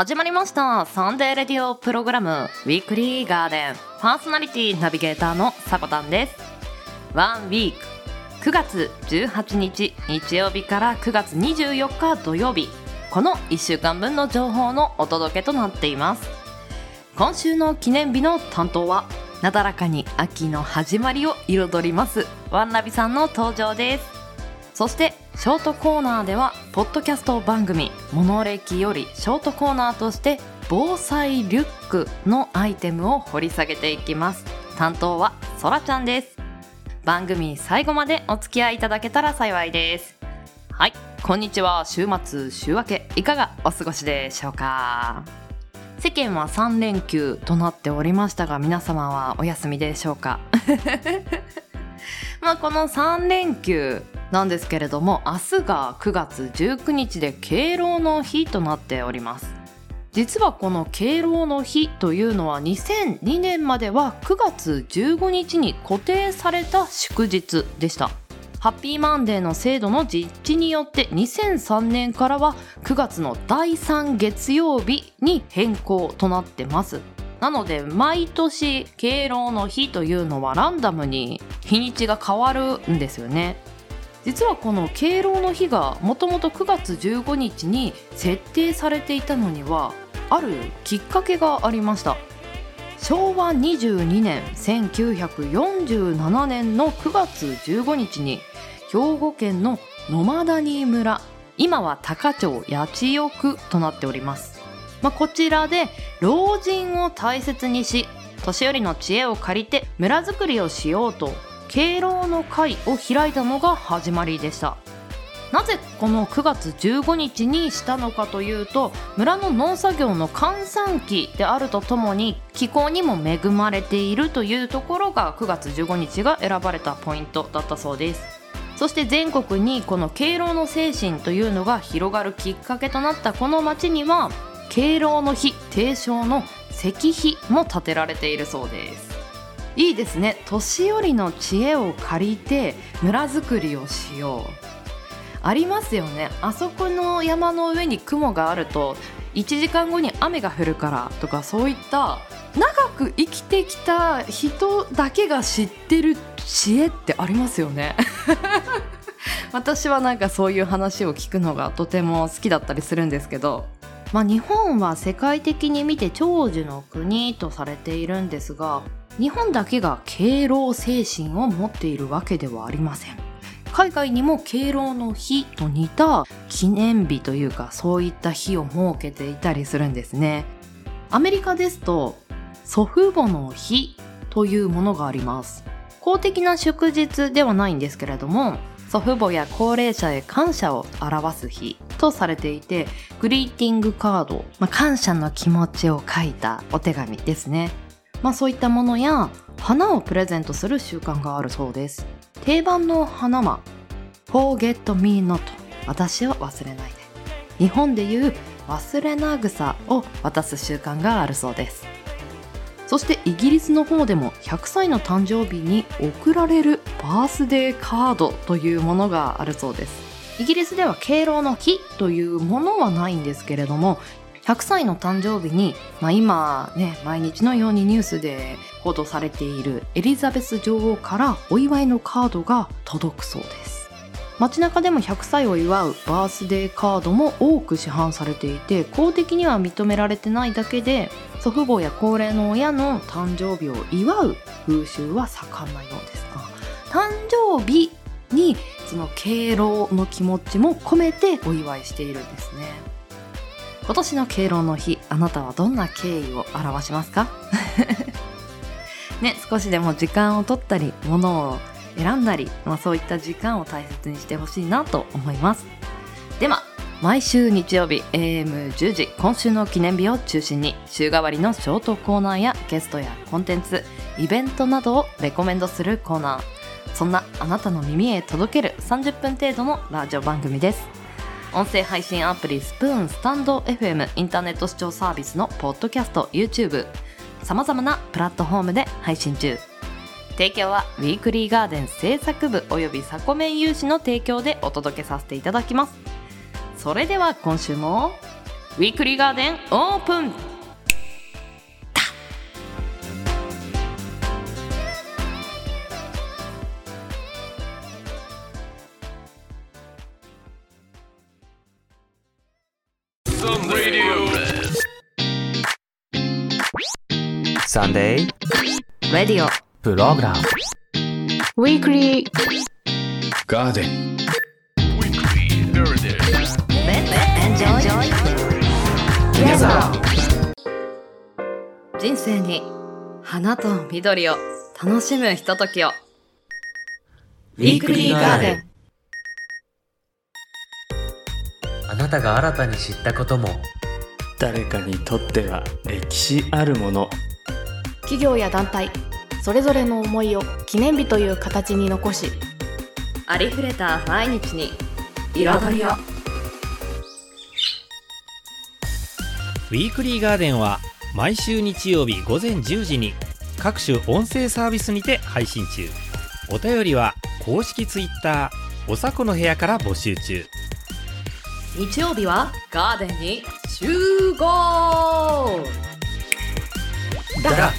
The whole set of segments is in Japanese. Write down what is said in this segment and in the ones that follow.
始まりました。サンデーレディオプログラム。ウィークリーガーデン。パーソナリティナビゲーターのさこたんですワンウィーク9月18日日曜日から9月24日土曜日。この1週間分の情報のお届けとなっています。今週の記念日の担当はなだらかに秋の始まりを彩ります。ワンナビさんの登場です。そしてショートコーナーではポッドキャスト番組「モノレキ」よりショートコーナーとして防災リュックのアイテムを掘り下げていきます。担当はそらちゃんです。番組最後までお付き合いいただけたら幸いです。はいこんにちは。週末週明けいかがお過ごしでしょうか？世間は3連休となっておりましたが皆様はお休みでしょうか？まあこの3連休なんですけれども明日が9月19日で敬老の日となっております。実はこの敬老の日というのは2002年までは9月15日に固定された祝日でした。ハッピーマンデーの制度の実地によって2003年からは9月の第3月曜日に変更となってます。なので毎年敬老の日というのはランダムに日にちが変わるんですよね。実はこの敬老の日がもともと9月15日に設定されていたのにはあるきっかけがありました。昭和22年1947年の9月15日に兵庫県の野間谷村今は高町八千代区となっております、まあ、こちらで老人を大切にし年寄りの知恵を借りて村づくりをしようと敬老の会を開いたのが始まりでした。なぜこの9月15日にしたのかというと村の農作業の閑散期であるとともに気候にも恵まれているというところが9月15日が選ばれたポイントだったそうです。そして全国にこの敬老の精神というのが広がるきっかけとなったこの町には敬老の日提唱の石碑も建てられているそうです。いいですね。年寄りの知恵を借りて村づくりをしよう。ありますよね。あそこの山の上に雲があると1時間後に雨が降るからとかそういった長く生きてきた人だけが知ってる知恵ってありますよね。私はなんかそういう話を聞くのがとても好きだったりするんですけど。まあ日本は世界的に見て長寿の国とされているんですが日本だけが敬老精神を持っているわけではありません。海外にも敬老の日と似た記念日というかそういった日を設けていたりするんですね。アメリカですと祖父母の日というものがあります。公的な祝日ではないんですけれども祖父母や高齢者へ感謝を表す日とされていてグリーティングカード、まあ、感謝の気持ちを書いたお手紙ですね、まあ、そういったものや花をプレゼントする習慣があるそうです。定番の花は Forget me not 私を忘れないで。日本でいう忘れな草を渡す習慣があるそうです。そしてイギリスの方でも100歳の誕生日に贈られるバースデーカードというものがあるそうです。イギリスでは敬老の日というものはないんですけれども100歳の誕生日に、まあ、今ね毎日のようにニュースで報道されているエリザベス女王からお祝いのカードが届くそうです。街中でも100歳を祝うバースデーカードも多く市販されていて公的には認められてないだけで祖父母や高齢の親の誕生日を祝う風習は盛んなようですが誕生日にその敬老の気持ちも込めてお祝いしているんですね。今年の敬老の日あなたはどんな敬意を表しますか？ね少しでも時間を取ったり物を選んだり、まあ、そういった時間を大切にしてほしいなと思います。では毎週日曜日 AM10 時今週の記念日を中心に週替わりのショートコーナーやゲストやコンテンツイベントなどをレコメンドするコーナー。そんなあなたの耳へ届ける30分程度のラジオ番組です。音声配信アプリスプーンスタンド FM インターネット視聴サービスのポッドキャスト YouTube さまざまなプラットフォームで配信中。提供はウィークリーガーデン制作部およびサコメン有志の提供でお届けさせていただきます。それでは今週もウィークリーガーデンオープンサンデーレディオプログラムウィークリーガーデン人生に花と緑を楽しむひとときを。ウィークリーガーデン。あなたが新たに知ったことも。誰かにとっては歴史あるもの。企業や団体それぞれの思いを記念日という形に残しありふれた毎日に彩りをウィークリーガーデンは毎週日曜日午前10時に各種音声サービスにて配信中。お便りは公式ツイッターおさこの部屋から募集中。日曜日はガーデンに集合。だ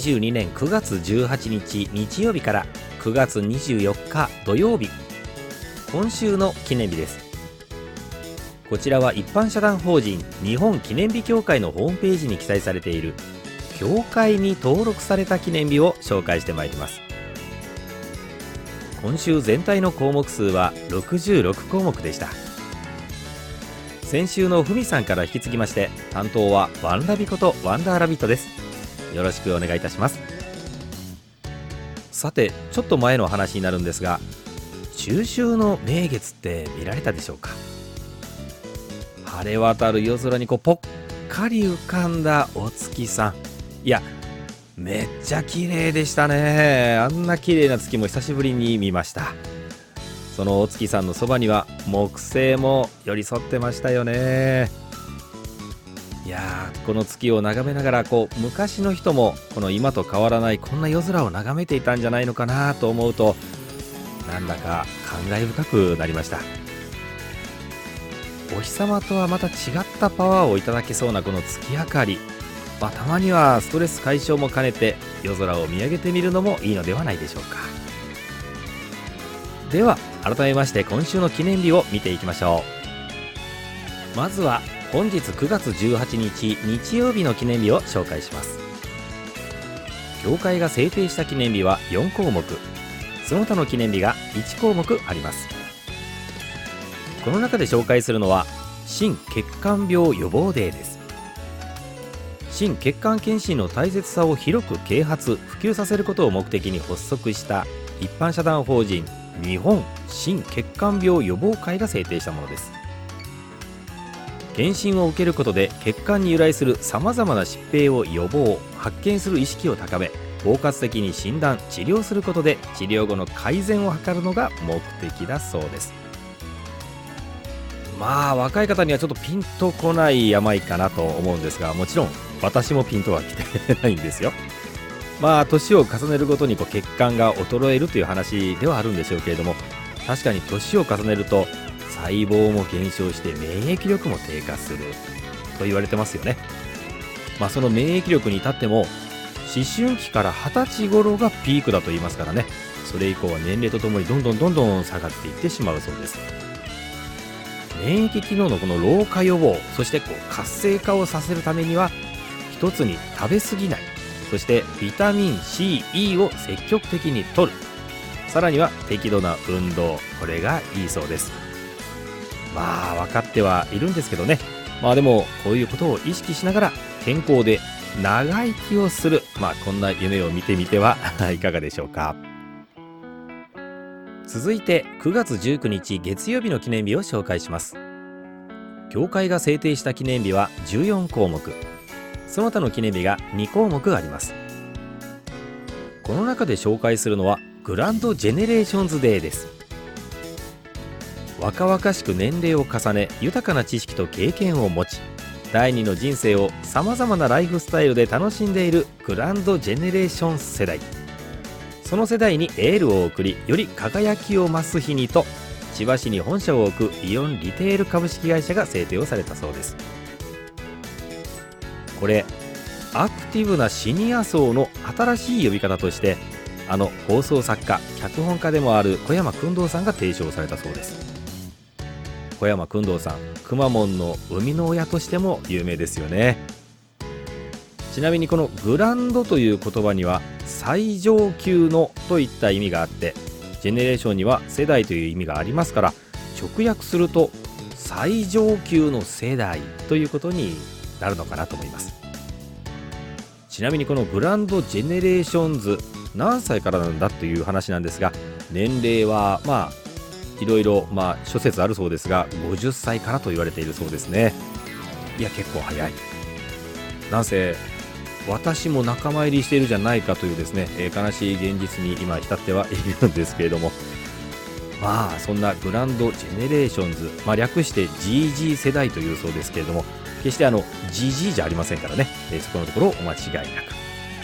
2022年9月18日日曜日から9月24日土曜日。今週の記念日です。こちらは一般社団法人日本記念日協会のホームページに記載されている協会に登録された記念日を紹介してまいります。今週全体の項目数は66項目でした。先週のふみさんから引き継ぎまして担当はワンラビことワンダーラビットです。よろしくお願いいたします。さてちょっと前の話になるんですが中秋の名月って見られたでしょうか？晴れ渡る夜空にこうぽっかり浮かんだお月さん。いやめっちゃ綺麗でしたね。あんな綺麗な月も久しぶりに見ました。そのお月さんのそばには木星も寄り添ってましたよね。やーこの月を眺めながらこう昔の人もこの今と変わらないこんな夜空を眺めていたんじゃないのかなと思うとなんだか感慨深くなりました。お日様とはまた違ったパワーをいただけそうなこの月明かり、まあ、たまにはストレス解消も兼ねて夜空を見上げてみるのもいいのではないでしょうか。では改めまして今週の記念日を見ていきましょう。まずは本日9月18日日曜日の記念日を紹介します。協会が制定した記念日は4項目。その他の記念日が1項目あります。この中で紹介するのは心血管病予防デーです。心血管検診の大切さを広く啓発普及させることを目的に発足した一般社団法人日本心血管病予防会が制定したものです。検診を受けることで血管に由来するさまざまな疾病を予防発見する意識を高め包括的に診断治療することで治療後の改善を図るのが目的だそうです。まあ若い方にはちょっとピンとこない病かなと思うんですがもちろん私もピンとは来てないんですよ。まあ年を重ねるごとにこう血管が衰えるという話ではあるんでしょうけれども確かに年を重ねると細胞も減少して免疫力も低下する。と言われてますよね。まあその免疫力に至っても思春期から20歳頃がピークだと言いますからね。それ以降は年齢とともにどんどんどんどん下がっていってしまうそうです。免疫機能のこの老化予防そしてこう活性化をさせるためには一つに食べ過ぎない。そしてビタミン C、E を積極的に摂る。さらには適度な運動。これがいいそうです。まあ分かってはいるんですけどね。まあでもこういうことを意識しながら健康で長生きをする。まあこんな夢を見てみては いかがでしょうか。続いて9月19日月曜日の記念日を紹介します。教会が制定した記念日は14項目その他の記念日が2項目あります。この中で紹介するのはグランドジェネレーションズデーです。若々しく年齢を重ね豊かな知識と経験を持ち第二の人生をさまざまなライフスタイルで楽しんでいるグランドジェネレーション世代。その世代にエールを送りより輝きを増す日にと千葉市に本社を置くイオンリテール株式会社が制定をされたそうです。これアクティブなシニア層の新しい呼び方としてあの放送作家脚本家でもある小山君堂さんが提唱されたそうです。小山君堂さんくまモンの生みの親としても有名ですよね。ちなみにこのグランドという言葉には最上級のといった意味があってジェネレーションには世代という意味がありますから直訳すると最上級の世代ということになるのかなと思います。ちなみにこのグランドジェネレーションズ何歳からなんだという話なんですが年齢はまあいろいろまあ諸説あるそうですが50歳からと言われているそうですね。いや結構早い。なんせ私も仲間入りしているじゃないかというですね、えー悲しい現実に今浸ってはいるんですけれども。まあそんなグランドジェネレーションズ、まあ、略して GG 世代というそうですけれども決してあの GG じゃありませんからね、えーそこのところお間違いなく、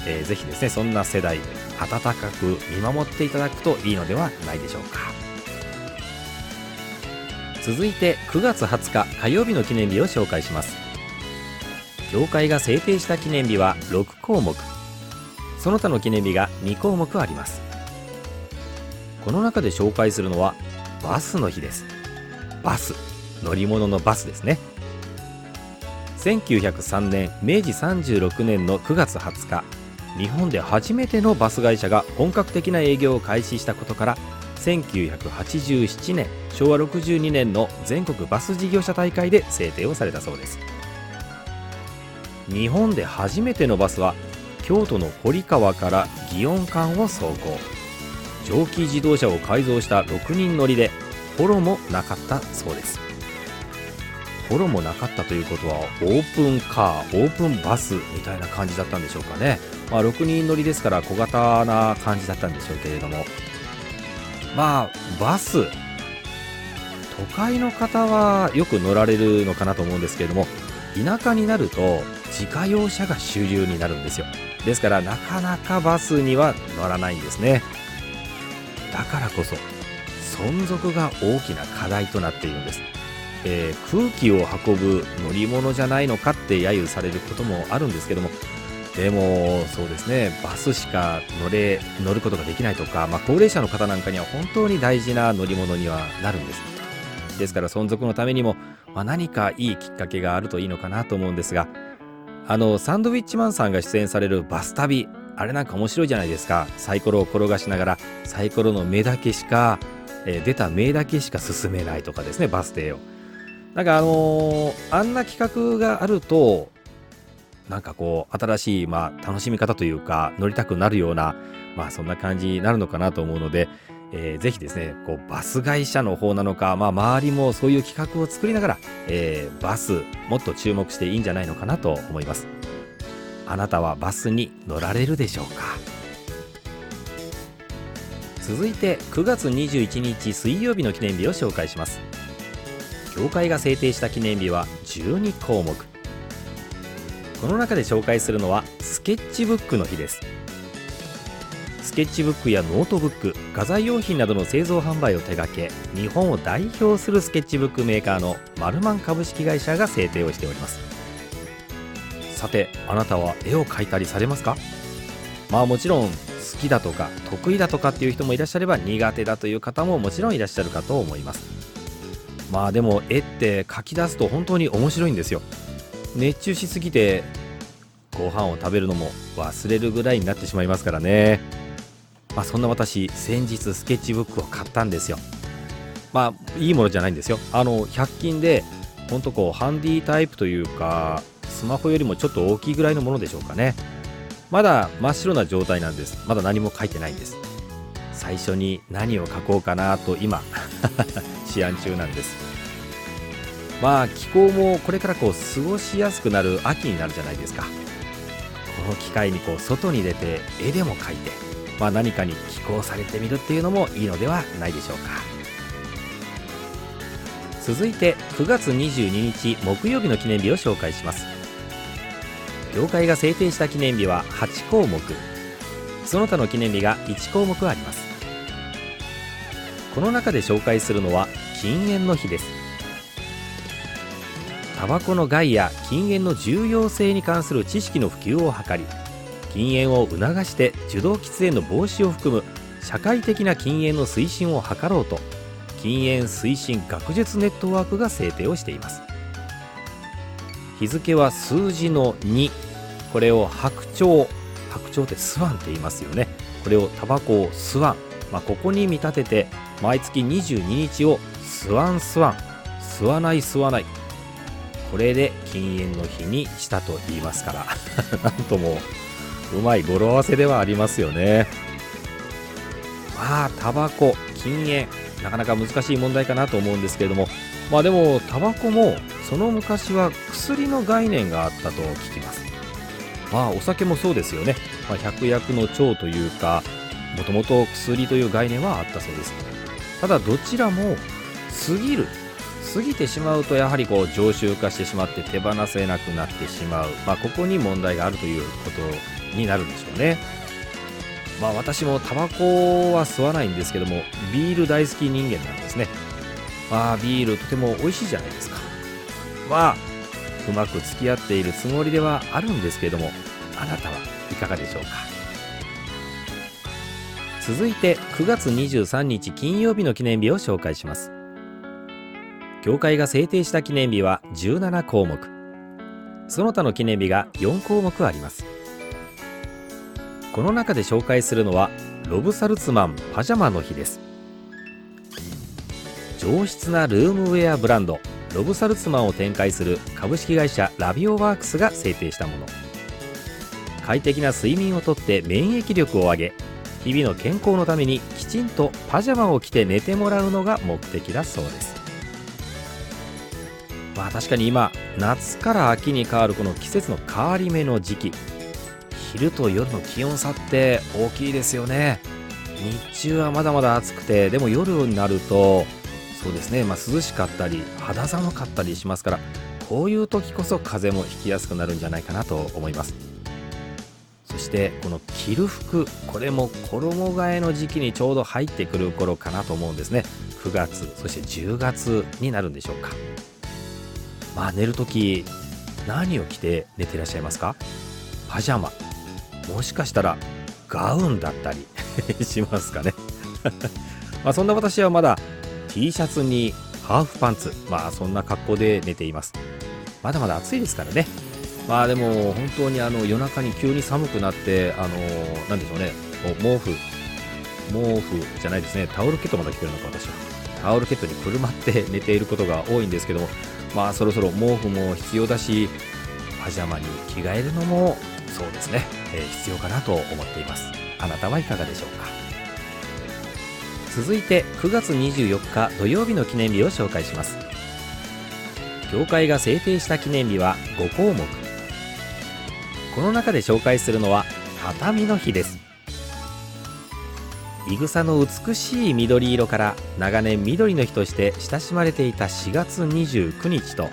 えーぜひですねそんな世代温かく見守っていただくといいのではないでしょうか。続いて9月20日火曜日の記念日を紹介します。協会が制定した記念日は6項目。その他の記念日が2項目あります。この中で紹介するのはバスの日です。バス乗り物のバスですね。1903年明治36年の9月20日日本で初めてのバス会社が本格的な営業を開始したことから1987年昭和62年の全国バス事業者大会で制定をされたそうです。日本で初めてのバスは京都の堀川から祇園間を走行。蒸気自動車を改造した6人乗りでホロもなかったそうです。ホロもなかったということはオープンカーオープンバスみたいな感じだったんでしょうかね、まあ、6人乗りですから小型な感じだったんでしょうけれども。まあバス。都会の方はよく乗られるのかなと思うんですけれども田舎になると自家用車が主流になるんですよ。ですからなかなかバスには乗らないんですね。だからこそ存続が大きな課題となっているんです、えー空気を運ぶ乗り物じゃないのかって揶揄されることもあるんですけどもでもそうですね。バスしか乗れ乗ることができないとか、まあ、高齢者の方なんかには本当に大事な乗り物にはなるんです。ですから存続のためにも、まあ、何かいいきっかけがあるといいのかなと思うんですがあのサンドウィッチマンさんが出演されるバス旅あれなんか面白いじゃないですか。サイコロを転がしながらサイコロの目だけしか、えー出た目だけしか進めないとかですねバス停を。なんかあのーあんな企画があるとなんかこう新しい、まあ、楽しみ方というか乗りたくなるような、まあ、そんな感じになるのかなと思うので、えーぜひですねこうバス会社の方なのか、まあ、周りもそういう企画を作りながら、えーバスもっと注目していいんじゃないのかなと思います。あなたはバスに乗られるでしょうか？続いて9月21日水曜日の記念日を紹介します。協会が制定した記念日は12項目。この中で紹介するのはスケッチブックの日です。スケッチブックやノートブック画材用品などの製造販売を手掛け日本を代表するスケッチブックメーカーのマルマン株式会社が制定をしております。さてあなたは絵を描いたりされますか？まあもちろん好きだとか得意だとかっていう人もいらっしゃれば苦手だという方ももちろんいらっしゃるかと思います。まあでも絵って描き出すと本当に面白いんですよ。熱中しすぎてご飯を食べるのも忘れるぐらいになってしまいますからね。まあそんな私先日スケッチブックを買ったんですよ。まあいいものじゃないんですよ。あの100均でほんとこうハンディタイプというかスマホよりもちょっと大きいぐらいのものでしょうかね。まだ真っ白な状態なんです。まだ何も書いてないんです。最初に何を書こうかなと今 試案中なんです。まあ気候もこれからこう過ごしやすくなる秋になるじゃないですか。この機会にこう外に出て絵でも描いてまあ、何かに寄稿されてみるっていうのもいいのではないでしょうか。続いて9月22日木曜日の記念日を紹介します。業界が制定した記念日は8項目。その他の記念日が1項目あります。この中で紹介するのは禁煙の日です。タバコの害や禁煙の重要性に関する知識の普及を図り禁煙を促して受動喫煙の防止を含む社会的な禁煙の推進を図ろうと禁煙推進学術ネットワークが制定をしています。日付は数字の2これを白鳥。白鳥ってスワンって言いますよね。これをタバコをスワン、まあ、ここに見立てて毎月22日をスワンスワン。吸わない吸わない。これで禁煙の日にしたと言いますから なんともうまい語呂合わせではありますよね。まあタバコ禁煙なかなか難しい問題かなと思うんですけれどもまあでもタバコもその昔は薬の概念があったと聞きます。まあお酒もそうですよね、まあ、百薬の長というかもともと薬という概念はあったそうです。ただどちらも過ぎる過ぎてしまうとやはりこう常習化してしまって手放せなくなってしまう、まあ、ここに問題があるということになるんでしょうね。まあ私もタバコは吸わないんですけどもビール大好き人間なんですね。まあビールとても美味しいじゃないですか。まあうまく付き合っているつもりではあるんですけれどもあなたはいかがでしょうか。続いて9月23日金曜日の記念日を紹介します。協会が制定した記念日は17項目。その他の記念日が4項目あります。この中で紹介するのはロブサルツマンパジャマの日です。上質なルームウェアブランドロブサルツマンを展開する株式会社ラビオワークスが制定したもの。快適な睡眠をとって免疫力を上げ日々の健康のためにきちんとパジャマを着て寝てもらうのが目的だそうです。まあ確かに今夏から秋に変わるこの季節の変わり目の時期。昼と夜の気温差って大きいですよね。日中はまだまだ暑くてでも夜になるとそうですね、まあ、涼しかったり肌寒かったりしますからこういう時こそ風邪もひきやすくなるんじゃないかなと思います。そしてこの着る服これも衣替えの時期にちょうど入ってくる頃かなと思うんですね。9月そして10月になるんでしょうか。まあ寝る時何を着て寝てらっしゃいますか？パジャマ。もしかしたらガウンだったり しますかね。まあそんな私はまだ T シャツにハーフパンツ。まあそんな格好で寝ています。まだまだ暑いですからね。まあでも本当にあの夜中に急に寒くなってあのなんでしょうね。毛布。毛布じゃないですね。タオルケットまだ着てるのか私は。タオルケットにくるまって寝ていることが多いんですけども。まあそろそろ毛布も必要だしパジャマに着替えるのもそうですね、えー、必要かなと思っています。あなたはいかがでしょうか。続いて9月24日土曜日の記念日を紹介します。協会が制定した記念日は5項目。この中で紹介するのは畳の日です。いぐさの美しい緑色から長年緑の日として親しまれていた4月29日と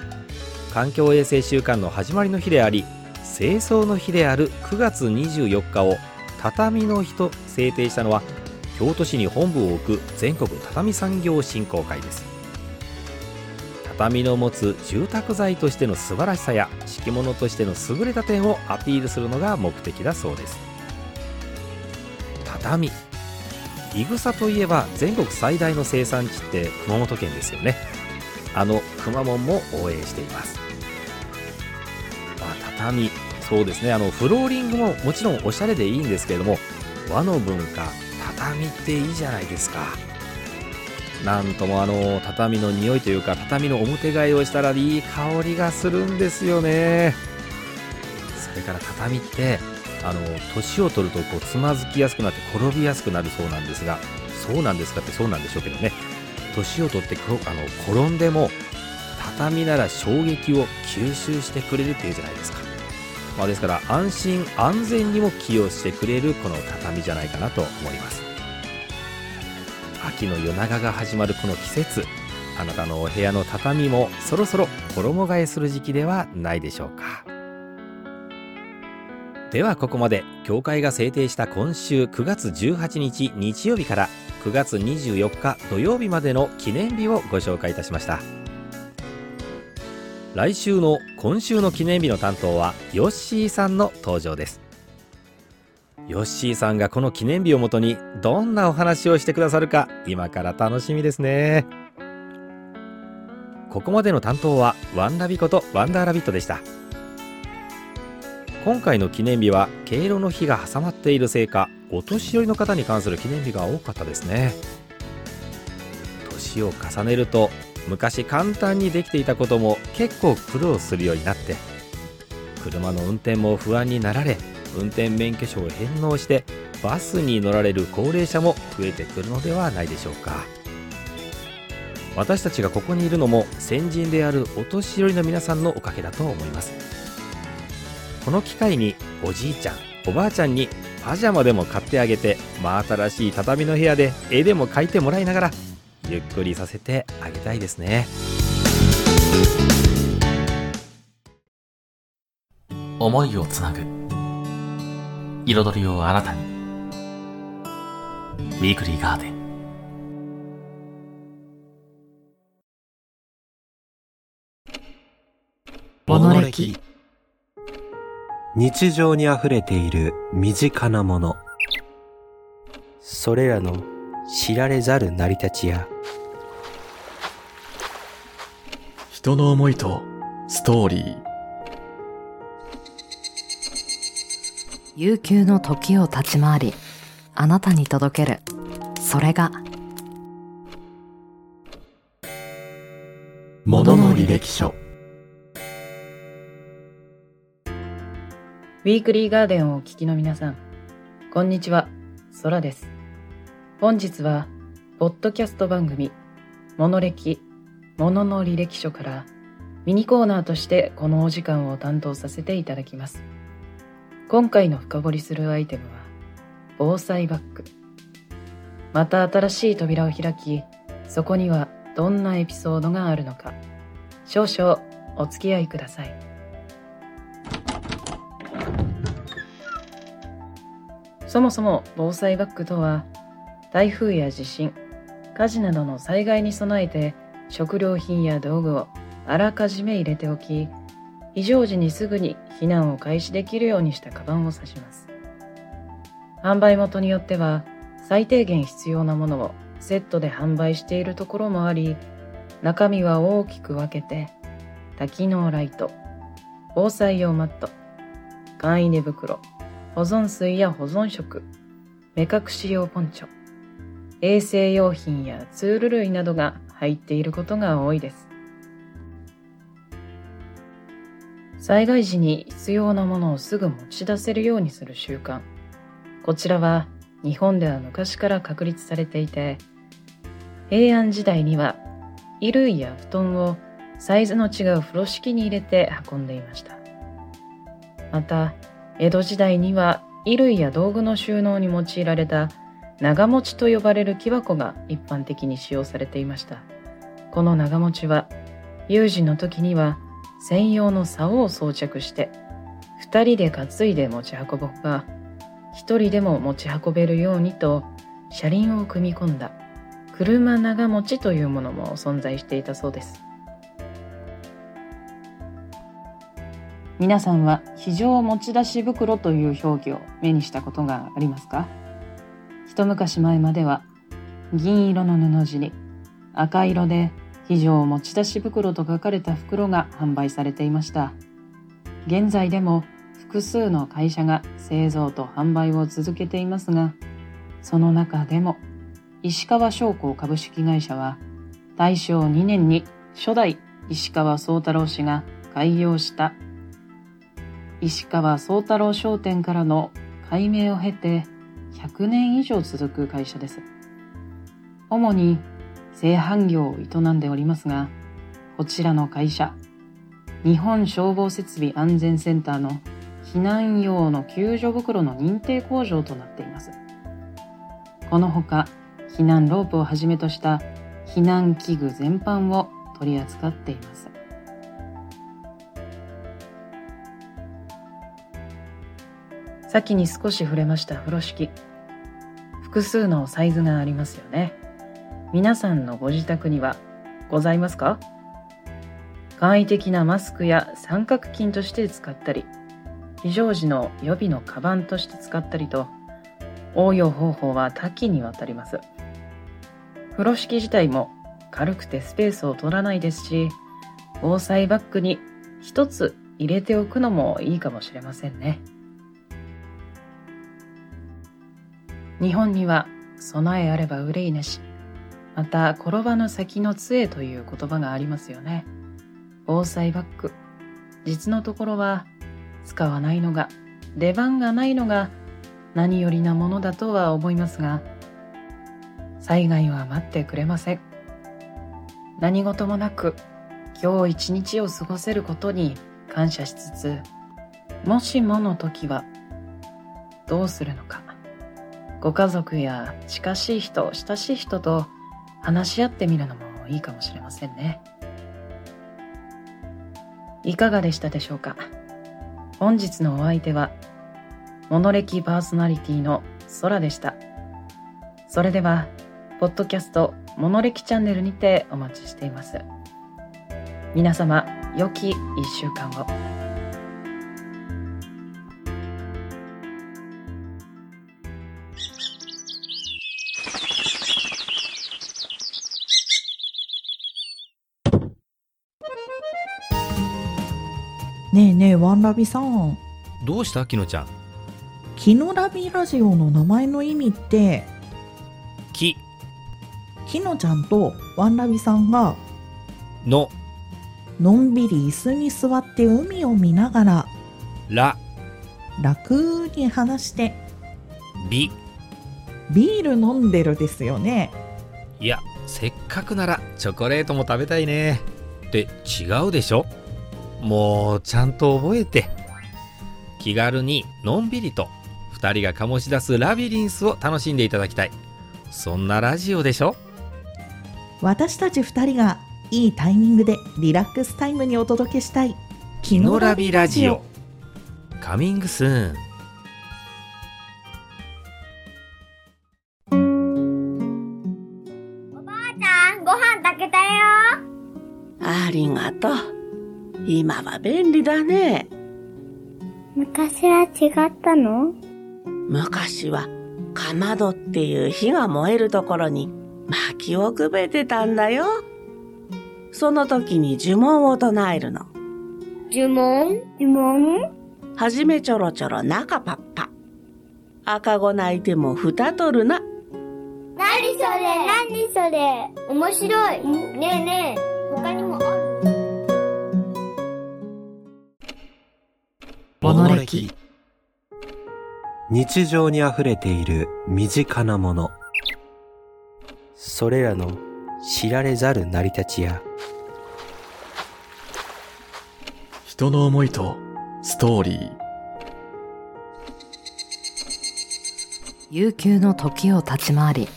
環境衛生週間の始まりの日であり清掃の日である9月24日を畳の日と制定したのは京都市に本部を置く全国畳産業振興会です。畳の持つ住宅材としての素晴らしさや敷物としての優れた点をアピールするのが目的だそうです。畳。いぐさといえば全国最大の生産地って熊本県ですよね。あのくまモンも応援しています、まあ、畳そうですね。あのフローリングももちろんおしゃれでいいんですけれども和の文化畳っていいじゃないですか。なんともあの畳の匂いというか畳の表替えをしたらいい香りがするんですよね。それから畳ってあの年を取るとこうつまずきやすくなって転びやすくなるそうなんですがそうなんですかってそうなんでしょうけどね。年を取ってあの転んでも畳なら衝撃を吸収してくれるっていうじゃないですか。まあ、ですから安心安全にも寄与してくれるこの畳じゃないかなと思います。秋の夜長が始まるこの季節あなたのお部屋の畳もそろそろ衣替えする時期ではないでしょうか。ではここまで。教会が制定した今週9月18日日曜日から9月24日土曜日までの記念日をご紹介いたしました。来週の今週の記念日の担当はヨッシーさんの登場です。ヨッシーさんがこの記念日をもとにどんなお話をしてくださるか今から楽しみですね。ここまでの担当はワンラビことワンダーラビットでした。今回の記念日は敬老の日が挟まっているせいかお年寄りの方に関する記念日が多かったですね。年を重ねると昔簡単にできていたことも結構苦労するようになって車の運転も不安になられ運転免許証を返納してバスに乗られる高齢者も増えてくるのではないでしょうか。私たちがここにいるのも先人であるお年寄りの皆さんのおかげだと思います。この機会におじいちゃんおばあちゃんにパジャマでも買ってあげて真新しい畳の部屋で絵でも描いてもらいながらゆっくりさせてあげたいですね。思いをつなぐ。彩りをあなたに。ウィークリーガーデン。モノレキ日常に溢れている身近なもの。それらの知られざる成り立ちや。人の思いとストーリー。悠久の時を立ち回りあなたに届ける。それがものの履歴書ウィークリーガーデンをお聞きの皆さん、こんにちは、ソラです。本日は、ポッドキャスト番組、モノ歴、モノの履歴書から、ミニコーナーとしてこのお時間を担当させていただきます。今回の深掘りするアイテムは、防災バッグ。また新しい扉を開き、そこにはどんなエピソードがあるのか、少々お付き合いください。そもそも防災バッグとは、台風や地震、火事などの災害に備えて食料品や道具をあらかじめ入れておき、非常時にすぐに避難を開始できるようにしたカバンを指します。販売元によっては、最低限必要なものをセットで販売しているところもあり、中身は大きく分けて、多機能ライト、防災用マット、簡易寝袋、保存水や保存食、目隠し用ポンチョ、衛生用品やツール類などが入っていることが多いです。災害時に必要なものをすぐ持ち出せるようにする習慣。こちらは日本では昔から確立されていて、平安時代には衣類や布団をサイズの違う風呂敷に入れて運んでいました。また、江戸時代には衣類や道具の収納に用いられた長持ちと呼ばれる木箱が一般的に使用されていました。この長持ちは有事の時には専用の竿を装着して二人で担いで持ち運ぶほか一人でも持ち運べるようにと車輪を組み込んだ車長持ちというものも存在していたそうです。皆さんは非常持ち出し袋という表記を目にしたことがありますか？一昔前までは銀色の布地に赤色で非常持ち出し袋と書かれた袋が販売されていました。現在でも複数の会社が製造と販売を続けていますが、その中でも石川商工株式会社は大正2年に初代石川宗太郎氏が開業した石川宗太郎商店からの改名を経て100年以上続く会社です。主に製版業を営んでおりますが、こちらの会社、日本消防設備安全センターの避難用の救助袋の認定工場となっています。このほか、避難ロープをはじめとした避難器具全般を取り扱っています。先に少し触れました風呂敷。複数のサイズがありますよね。皆さんのご自宅にはございますか？簡易的なマスクや三角巾として使ったり、非常時の予備のカバンとして使ったりと、応用方法は多岐にわたります。風呂敷自体も軽くてスペースを取らないですし、防災バッグに一つ入れておくのもいいかもしれませんね。日本には備えあれば憂いなし、また転ばぬ先の杖という言葉がありますよね。防災バッグ。実のところは使わないのが、出番がないのが何よりなものだとは思いますが、災害は待ってくれません。何事もなく今日一日を過ごせることに感謝しつつ、もしもの時はどうするのか。ご家族や近しい人、親しい人と話し合ってみるのもいいかもしれませんね。いかがでしたでしょうか？本日のお相手は、モノレキパーソナリティの空でした。それでは、ポッドキャストモノレキチャンネルにてお待ちしています。皆様、良き一週間を。ンラビさん。どうした？きのちゃん。キノラビラジオの名前の意味ってき。きのちゃんとワンラビさんがの。のんびり椅子に座って海を見ながらら。楽に話してび。ビール飲んでるですよね。いやせっかくならチョコレートも食べたいね。って違うでしょ？もうちゃんと覚えて気軽にのんびりと2人が醸し出すラビリンスを楽しんでいただきたい。そんなラジオでしょ？私たち2人がいいタイミングでリラックスタイムにお届けしたいキノラビラジオ。カミングスーンご飯炊けたよ。ありがとう。今は便利だね。昔は違ったの？昔は、かまどっていう火が燃えるところに薪をくべてたんだよ。その時に呪文を唱えるの。呪文？呪文？はじめちょろちょろ中パッパ。赤子泣いても蓋取るな。なにそれ？なにそれ？面白い。ねえねえ、他にもあるモノレキ日常にあふれている身近なもの。それらの知られざる成り立ちや。人の思いとストーリー。悠久の時を立ち回り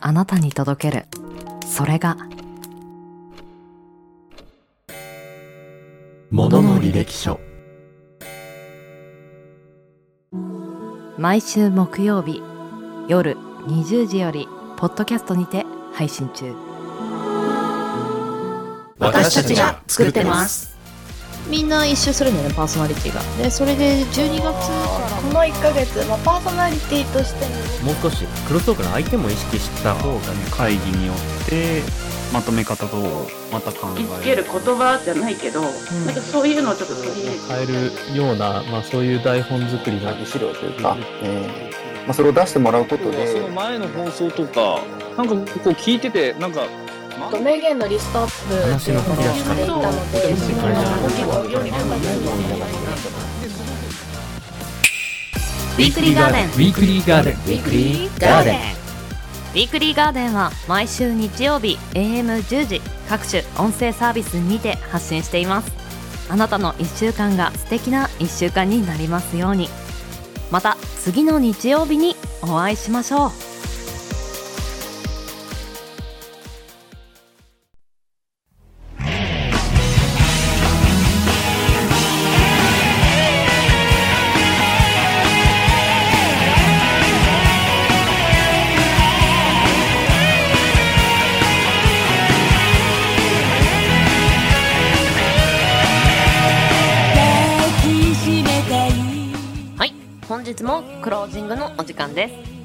あなたに届ける。それがものの履歴書毎週木曜日夜20時よりポッドキャストにて配信中。私たちが作ってます。みんな一周するんだよねパーソナリティが。でそれで12月この1ヶ月、まあ、パーソナリティとしてもう少しクロストークの相手も意識した方がね会議によってまとめ方とまた考え言いつける言葉じゃないけど、なんかそういうのをちょっと取り入れて。変えるような、まあ、そういう台本作りが資料というか、えーまあ、それを出してもらうことで。その前の放送とかなんかこう聞いててなんか名言のリストアップ話の書き出し方。していたので Weekly Garden Weekly Garden Weekly Garden Weekly Garden は毎週日曜日 AM10 時各種音声サービスにて発信しています。あなたの1週間が素敵な1週間になりますように。また次の日曜日にお会いしましょう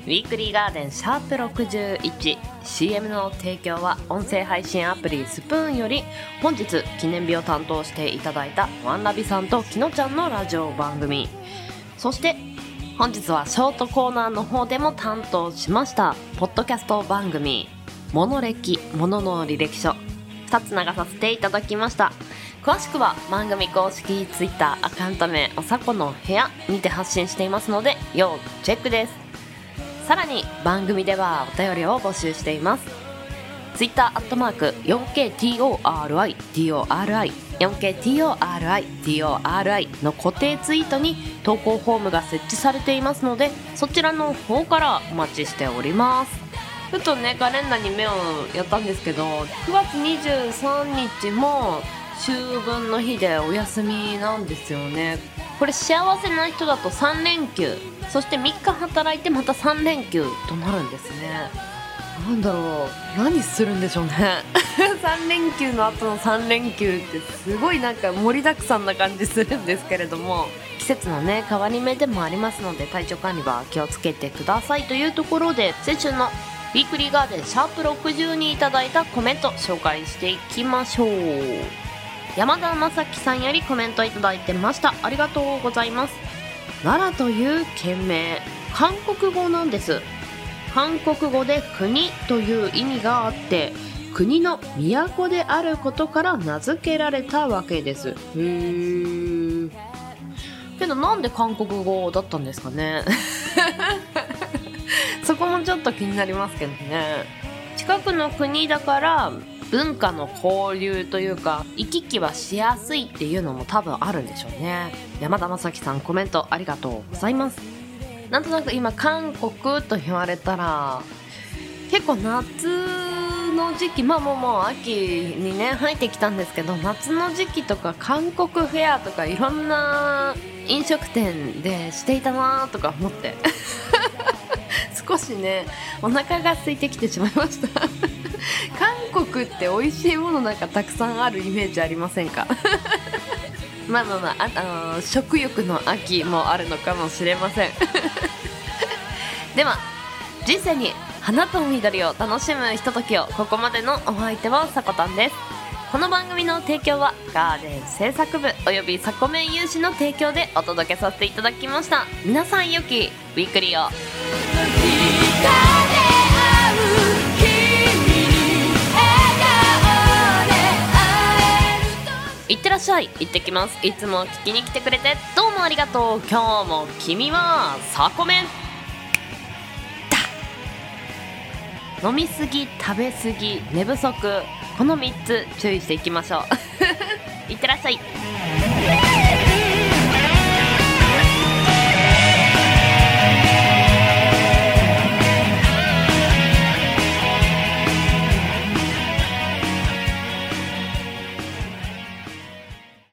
ウィークリーガーデンシャープ 61CM の提供は音声配信アプリスプーンより本日記念日を担当していただいたワンラビさんときのちゃんのラジオ番組。そして本日はショートコーナーの方でも担当しましたポッドキャスト番組「モノ歴モノの履歴書」2つ流させていただきました。詳しくは番組公式 Twitter アカウント名おさこの部屋にて発信していますので要チェックです。さらに番組ではお便りを募集しています。Twitter アットマーク 4KTORIDORI 4KTORIDORI の固定ツイートに投稿フォームが設置されていますのでそちらの方からお待ちしております。ふとねカレンダーに目をやったんですけど9月23日も秋分の日でお休みなんですよね。これ幸せな人だと3連休。そして3日働いてまた3連休となるんですね。なんだろう。何するんでしょうね。3連休の後の3連休ってすごいなんか盛りだくさんな感じするんですけれども。季節のね変わり目でもありますので体調管理は気をつけてくださいというところで先週のウィークリーガーデンシャープ60にいただいたコメント紹介していきましょう山田正樹さんよりコメントいただいてました。ありがとうございます。奈良という県名。韓国語なんです。韓国語で国という意味があって国の都であることから名付けられたわけです。へー。けどなんで韓国語だったんですかね？そこもちょっと気になりますけどね。近くの国だから文化の交流というか行き来はしやすいっていうのも多分あるんでしょうね。山田正樹さんコメントありがとうございます。なんとなく今韓国と言われたら結構夏の時期まあもうもう秋にね入ってきたんですけど夏の時期とか韓国フェアとかいろんな飲食店でしていたなとか思って。少しねお腹が空いてきてしまいました。韓国って美味しいものなんかたくさんあるイメージありませんか？まあまあまあ、あ、あのー食欲の秋もあるのかもしれません。では人生に花と緑を楽しむひとときをここまでのお相手はさこたんです。この番組の提供はガーデン制作部およびサコメン有志の提供でお届けさせていただきました。皆さん良きウィークリーを。っしゃい。行ってきます。いつも聞きに来てくれて。どうもありがとう。今日も君はサコメン。だ。飲みすぎ食べすぎ寝不足。この3つ注意していきましょう。いってらっしゃい。